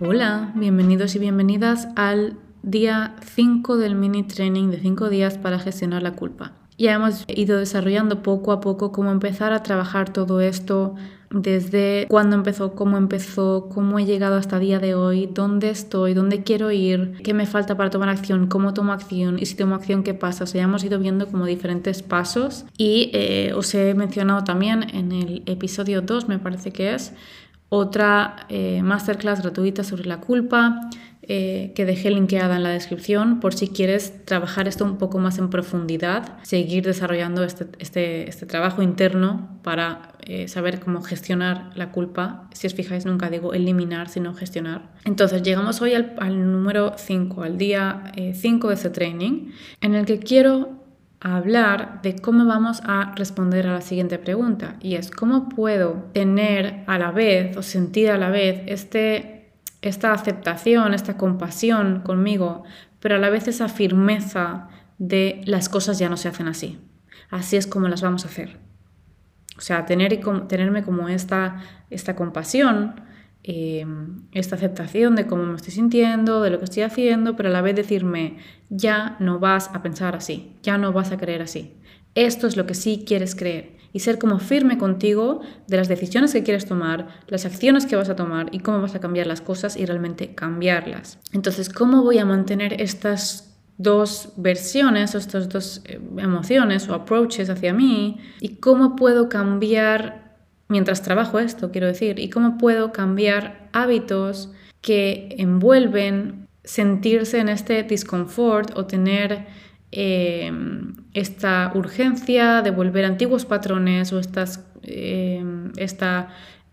Hola, bienvenidos y bienvenidas al día 5 del mini training de 5 días para gestionar la culpa. Ya hemos ido desarrollando poco a poco cómo empezar a trabajar todo esto, desde cuándo empezó, cómo empezó, cómo he llegado hasta el día de hoy, dónde estoy, dónde quiero ir, qué me falta para tomar acción, cómo tomo acción y si tomo acción, qué pasa. O sea, ya hemos ido viendo como diferentes pasos y eh, os he mencionado también en el episodio 2, me parece que es, otra eh, masterclass gratuita sobre la culpa eh, que dejé linkeada en la descripción por si quieres trabajar esto un poco más en profundidad, seguir desarrollando este, este, este trabajo interno para eh, saber cómo gestionar la culpa. Si os fijáis, nunca digo eliminar, sino gestionar. Entonces, llegamos hoy al, número 5, al día 5 de este training, en el que quiero hablar de cómo vamos a responder a la siguiente pregunta y es cómo puedo tener a la vez o sentir a la vez este, esta aceptación, esta compasión conmigo, pero a la vez esa firmeza de las cosas ya no se hacen así. Así es como las vamos a hacer. O sea, tener, tenerme como esta, esta compasión Em, esta aceptación de cómo me estoy sintiendo, de lo que estoy haciendo, pero a la vez decirme, ya no vas a pensar así, ya no vas a creer así. Esto es lo que sí quieres creer. Y ser como firme contigo de las decisiones que quieres tomar, las acciones que vas a tomar y cómo vas a cambiar las cosas y realmente cambiarlas. Entonces, ¿cómo voy a mantener estas dos versiones o estas dos eh, emociones o approaches hacia mí y cómo puedo cambiar mientras trabajo esto, quiero decir, y cómo puedo cambiar hábitos que envuelven sentirse en este disconfort o tener eh, esta urgencia de volver a antiguos patrones o estas, eh, esta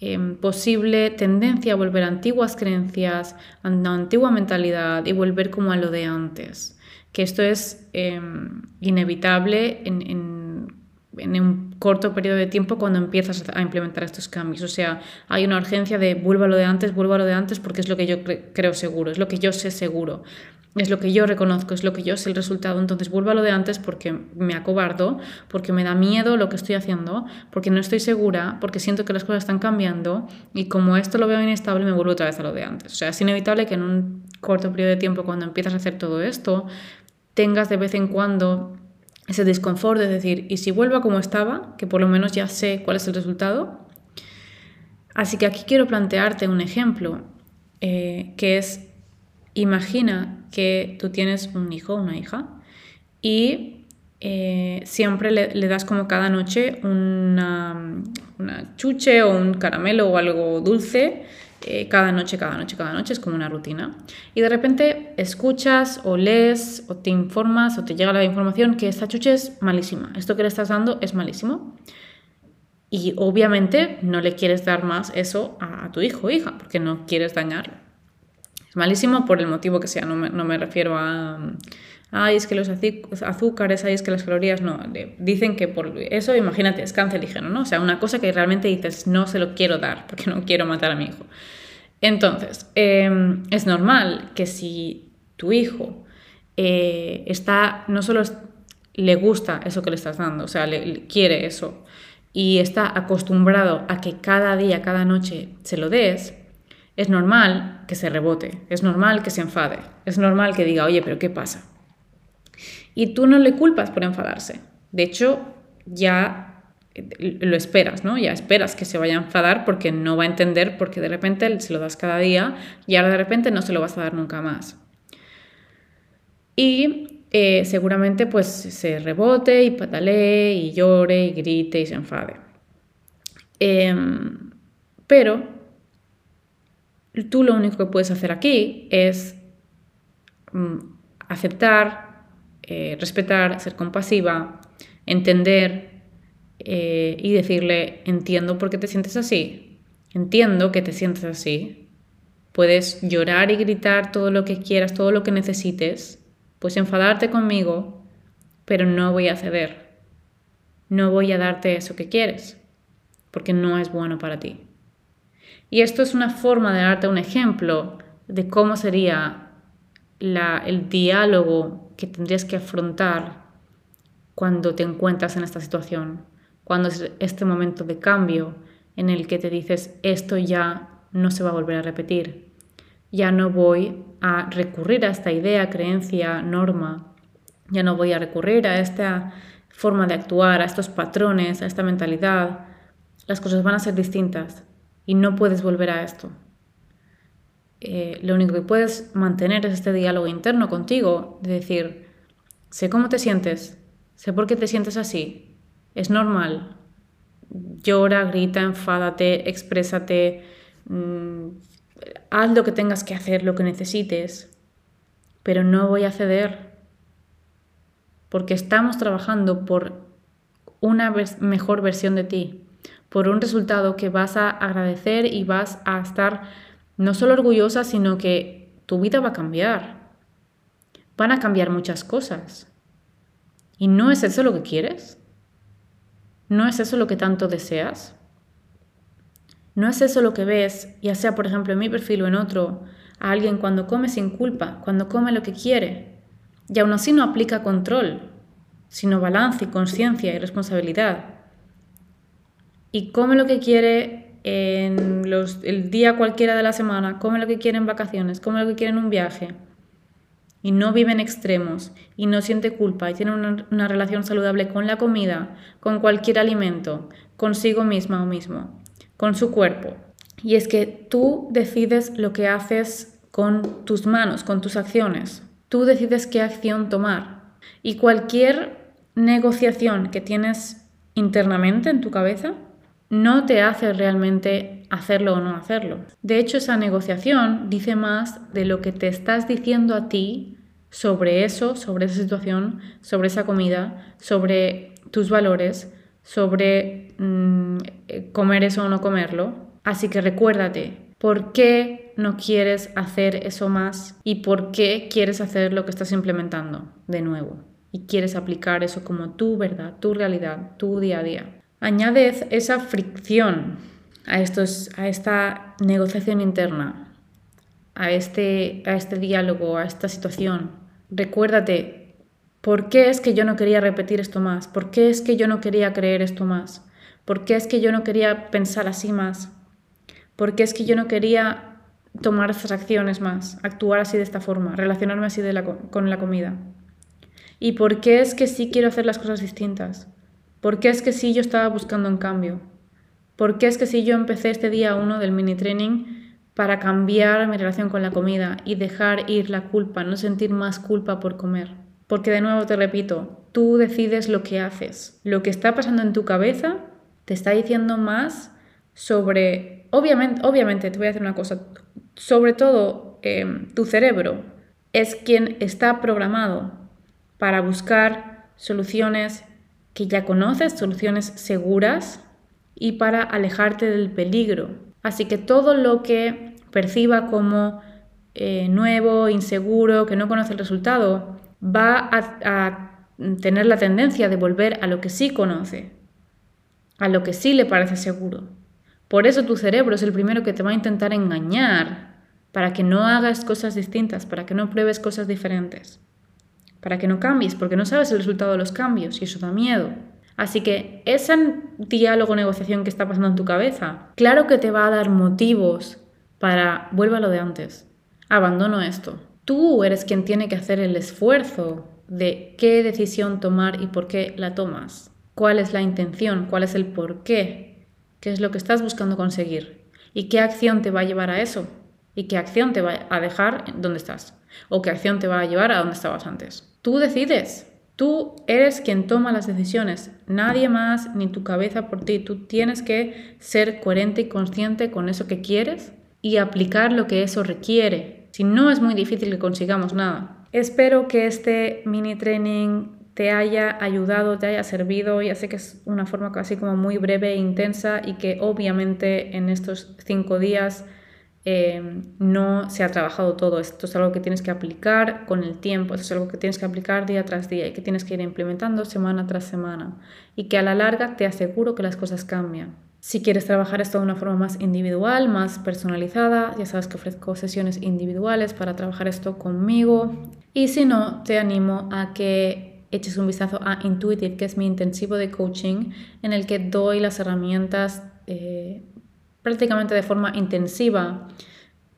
eh, posible tendencia a volver a antiguas creencias, a una antigua mentalidad y volver como a lo de antes. Que esto es inevitable en en un corto periodo de tiempo cuando empiezas a implementar estos cambios. O sea, hay una urgencia de vuelva lo de antes, vuelva lo de antes porque es lo que yo creo seguro, es lo que yo sé seguro, es lo que yo reconozco, es lo que yo sé el resultado. Entonces vuelva a lo de antes porque me acobardo, porque me da miedo lo que estoy haciendo, porque no estoy segura, porque siento que las cosas están cambiando y como esto lo veo inestable me vuelvo otra vez a lo de antes. O sea, es inevitable que en un corto periodo de tiempo cuando empiezas a hacer todo esto, tengas de vez en cuando ese desconfort de decir, ¿y si vuelvo como estaba? Que por lo menos ya sé cuál es el resultado. Así que aquí quiero plantearte un ejemplo, eh, que es, imagina que tú tienes un hijo una hija y eh, siempre le, das como cada noche una, chuche o un caramelo o algo dulce eh, cada noche, cada noche, cada noche, es como una rutina. Y de repente escuchas o lees o te informas o te llega la información que esta chuche es malísima, esto que le estás dando es malísimo. Y obviamente no le quieres dar más eso a, tu hijo o hija, porque no quieres dañarlo. Malísimo por el motivo que sea, no me, no me refiero a, ay, es que los azúcares, ay, es que las calorías, no. Dicen que por eso, imagínate, es cancerígeno, ¿no? O sea, una cosa que realmente dices, no se lo quiero dar porque no quiero matar a mi hijo. Entonces, em, es normal que si tu hijo eh, está, no solo le gusta eso que le estás dando, o sea, le, quiere eso, y está acostumbrado a que cada día, cada noche se lo des, es normal que se rebote, es normal que se enfade, es normal que diga, oye, pero ¿qué pasa? Y tú no le culpas por enfadarse. De hecho, ya eh, lo esperas, ¿no? Ya esperas que se vaya a enfadar porque no va a entender porque de repente se lo das cada día y ahora de repente no se lo vas a dar nunca más. Y eh, seguramente pues se rebote y patalee y llore y grite y se enfade. Em, pero tú lo único que puedes hacer aquí es mm, aceptar eh, respetar, ser compasiva, entender eh, y decirle, entiendo por qué te sientes así, entiendo que te sientes así. Puedes llorar y gritar todo lo que quieras, todo lo que necesites, puedes enfadarte conmigo, pero no voy a ceder. No voy a darte eso que quieres, porque no es bueno para ti. Y esto es una forma de darte un ejemplo de cómo sería el diálogo que tendrías que afrontar cuando te encuentras en esta situación, cuando es este momento de cambio en el que te dices esto ya no se va a volver a repetir, ya no voy a recurrir a esta idea, creencia, norma, ya no voy a recurrir a esta forma de actuar, a estos patrones, a esta mentalidad, las cosas van a ser distintas y no puedes volver a esto. Eh, lo único que puedes mantener es este diálogo interno contigo, de decir, sé cómo te sientes, sé por qué te sientes así, es normal, llora, grita, enfádate, exprésate, mm, haz lo que tengas que hacer, lo que necesites, pero no voy a ceder, porque estamos trabajando por una mejor versión de ti, por un resultado que vas a agradecer y vas a estar no solo orgullosa, sino que tu vida va a cambiar. Van a cambiar muchas cosas. ¿Y no es eso lo que quieres? ¿No es eso lo que tanto deseas? ¿No es eso lo que ves, ya sea por ejemplo en mi perfil o en otro, a alguien cuando come sin culpa, cuando come lo que quiere? Y aún así no aplica control, sino balance y conciencia y responsabilidad. Y come lo que quiere en los, el día cualquiera de la semana, come lo que quiere en vacaciones, come lo que quiere en un viaje. Y no vive en extremos y no siente culpa y tiene una, una relación saludable con la comida, con cualquier alimento, consigo misma o mismo, con su cuerpo. Y es que tú decides lo que haces con tus manos, con tus acciones. Tú decides qué acción tomar. Y cualquier negociación que tienes internamente en tu cabeza no te hace realmente hacerlo o no hacerlo. De hecho, esa negociación dice más de lo que te estás diciendo a ti sobre eso, sobre esa situación, sobre esa comida, sobre tus valores, sobre mm, comer eso o no comerlo. Así que recuérdate, ¿por qué no quieres hacer eso más y por qué quieres hacer lo que estás implementando de nuevo. Y quieres aplicar eso como tu verdad, tu realidad, tu día a día. Añade esa fricción a, estos, a esta negociación interna, a este, a este diálogo, a esta situación. Recuérdate, ¿por qué es que yo no quería repetir esto más? ¿Por qué es que yo no quería creer esto más? ¿Por qué es que yo no quería pensar así más? ¿Por qué es que yo no quería tomar estas acciones más, actuar así de esta forma, relacionarme así con la comida. ¿Y por qué es que sí quiero hacer las cosas distintas? ¿Por qué es que sí yo estaba buscando un cambio? ¿Por qué es que sí yo empecé este día uno del mini training para cambiar mi relación con la comida y dejar ir la culpa, no sentir más culpa por comer? Porque de nuevo te repito, tú decides lo que haces. Lo que está pasando en tu cabeza te está diciendo más sobre... Obviamente, obviamente, te voy a decir una cosa sobre todo em, tu cerebro, es quien está programado para buscar soluciones que ya conoces, soluciones seguras y para alejarte del peligro. Así que todo lo que perciba como eh, nuevo, inseguro, que no conoce el resultado, va a tener la tendencia de volver a lo que sí conoce, a lo que sí le parece seguro. Por eso tu cerebro es el primero que te va a intentar engañar para que no hagas cosas distintas, para que no pruebes cosas diferentes, para que no cambies, porque no sabes el resultado de los cambios y eso da miedo. Así que ese diálogo, negociación que está pasando en tu cabeza, claro que te va a dar motivos para vuelva a lo de antes, abandono esto. Tú eres quien tiene que hacer el esfuerzo de qué decisión tomar y por qué la tomas. ¿Cuál es la intención? ¿Cuál es el por qué? ¿Qué es lo que estás buscando conseguir? ¿Y qué acción te va a llevar a eso? ¿Y qué acción te va a dejar donde estás? ¿O qué acción te va a llevar a donde estabas antes? Tú decides. Tú eres quien toma las decisiones, nadie más ni tu cabeza por ti. Tú tienes que ser coherente y consciente con eso que quieres y aplicar lo que eso requiere. Si no es muy difícil que consigamos nada. Espero que este mini training te haya ayudado, te haya servido. Ya sé que es una forma casi como muy breve e intensa y que obviamente en estos cinco días eh, no se ha trabajado todo. Esto es algo que tienes que aplicar con el tiempo, esto es algo que tienes que aplicar día tras día y que tienes que ir implementando semana tras semana. Y que a la larga te aseguro que las cosas cambian. Si quieres trabajar esto de una forma más individual, más personalizada, ya sabes que ofrezco sesiones individuales para trabajar esto conmigo. Y si no, te animo a que eches un vistazo a Intuitive, que es mi intensivo de coaching, en el que doy las herramientas eh, prácticamente de forma intensiva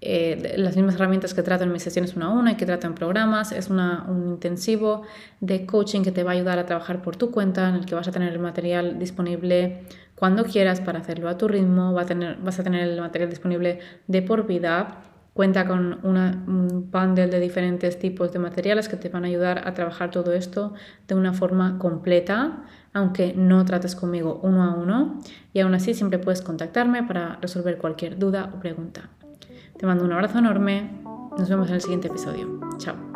eh, las mismas herramientas que trato en mis sesiones una a una y que trato en programas. Es un intensivo de coaching que te va a ayudar a trabajar por tu cuenta, en el que vas a tener el material disponible cuando quieras para hacerlo a tu ritmo, a tener, vas a tener el material disponible de por vida. Cuenta con un bundle de diferentes tipos de materiales que te van a ayudar a trabajar todo esto de una forma completa, aunque no trates conmigo uno a uno. Y aún así siempre puedes contactarme para resolver cualquier duda o pregunta. Te mando un abrazo enorme. Nos vemos en el siguiente episodio. Chao.